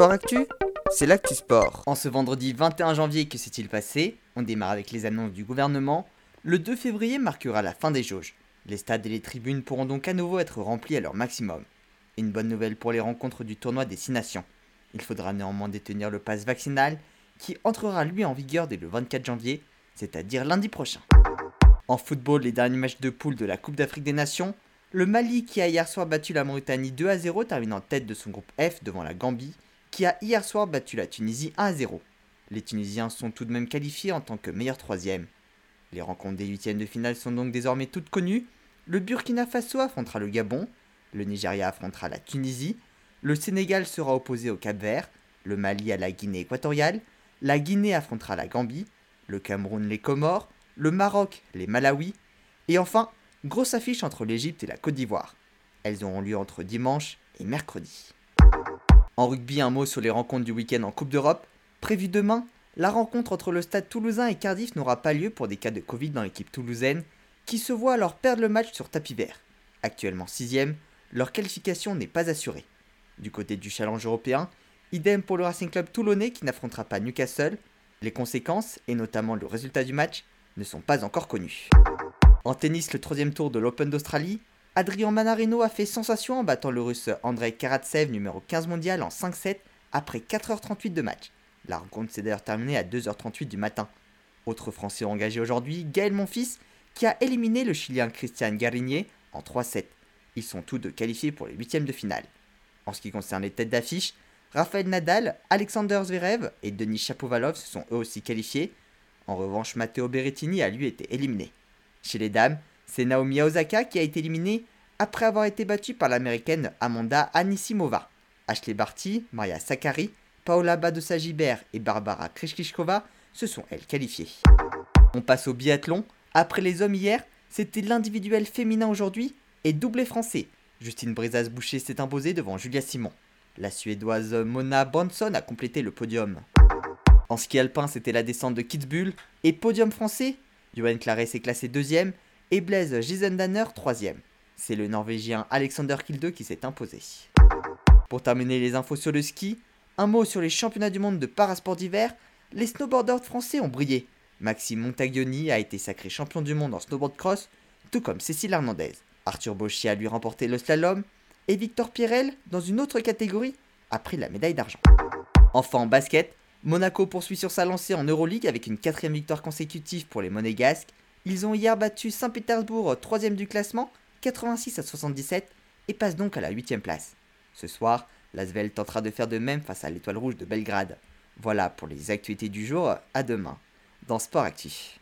Sport Actu, c'est l'actu sport. En ce vendredi 21 janvier, que s'est-il passé? On démarre avec les annonces du gouvernement. Le 2 février marquera la fin des jauges. Les stades et les tribunes pourront donc à nouveau être remplis à leur maximum. Une bonne nouvelle pour les rencontres du tournoi des 6 nations. Il faudra néanmoins détenir le pass vaccinal qui entrera lui en vigueur dès le 24 janvier, c'est-à-dire lundi prochain. En football, les derniers matchs de poule de la Coupe d'Afrique des Nations, le Mali qui a hier soir battu la Mauritanie 2 à 0 termine en tête de son groupe F devant la Gambie qui a hier soir battu la Tunisie 1 à 0. Les Tunisiens sont tout de même qualifiés en tant que meilleur troisième. Les rencontres des huitièmes de finale sont donc désormais toutes connues. Le Burkina Faso affrontera le Gabon, le Nigeria affrontera la Tunisie, le Sénégal sera opposé au Cap Vert, le Mali à la Guinée équatoriale, la Guinée affrontera la Gambie, le Cameroun les Comores, le Maroc les Malawi, et enfin Grosse affiche entre l'Égypte et la Côte d'Ivoire. Elles auront lieu entre dimanche et mercredi. En rugby, un mot sur les rencontres du week-end en Coupe d'Europe. Prévu demain, la rencontre entre le stade toulousain et Cardiff n'aura pas lieu pour des cas de Covid dans l'équipe toulousaine, qui se voit alors perdre le match sur tapis vert. Actuellement 6ème, leur qualification n'est pas assurée. Du côté du challenge européen, idem pour le Racing Club toulonnais qui n'affrontera pas Newcastle. Les conséquences, et notamment le résultat du match, ne sont pas encore connues. En tennis, le troisième tour de l'Open d'Australie, Adrian Manarino a fait sensation en battant le russe Andrei Karatsev, numéro 15 mondial, en 5-7 après 4h38 de match. La rencontre s'est d'ailleurs terminée à 2h38 du matin. Autre français engagé aujourd'hui, Gaël Monfils, qui a éliminé le chilien Christian Garinier en 3-7. Ils sont tous deux qualifiés pour les huitièmes de finale. En ce qui concerne les têtes d'affiche, Rafael Nadal, Alexander Zverev et Denis Chapovalov se sont eux aussi qualifiés. En revanche, Matteo Berrettini a lui été éliminé. Chez les dames, c'est Naomi Osaka qui a été éliminée après avoir été battue par l'américaine Amanda Anisimova. Ashley Barty, Maria Sakkari, Paola Badosa-Gibert et Barbara Krishkishkova se sont elles qualifiées. On passe au biathlon. Après les hommes hier, c'était l'individuel féminin aujourd'hui et doublé français. Justine Brizas-Boucher s'est imposée devant Julia Simon. La Suédoise Mona Bronson a complété le podium. En ski alpin, c'était la descente de Kitzbühel et podium français Johan Claret s'est classé deuxième et Blaise Gisendanner troisième. C'est le Norvégien Alexander Kilde qui s'est imposé. Pour terminer les infos sur le ski, un mot sur les championnats du monde de parasport d'hiver, les snowboarders français ont brillé. Maxime Montaglioni a été sacré champion du monde en snowboard cross, tout comme Cécile Hernandez. Arthur Bauchier a lui remporté le slalom et Victor Pierrel, dans une autre catégorie, a pris la médaille d'argent. Enfin en basket, Monaco poursuit sur sa lancée en Euroleague avec une quatrième victoire consécutive pour les Monégasques. Ils ont hier battu Saint-Pétersbourg, troisième du classement, 86 à 77, et passent donc à la huitième place. Ce soir, l'Asvel tentera de faire de même face à l'Étoile Rouge de Belgrade. Voilà pour les actualités du jour, à demain dans Sport Actif.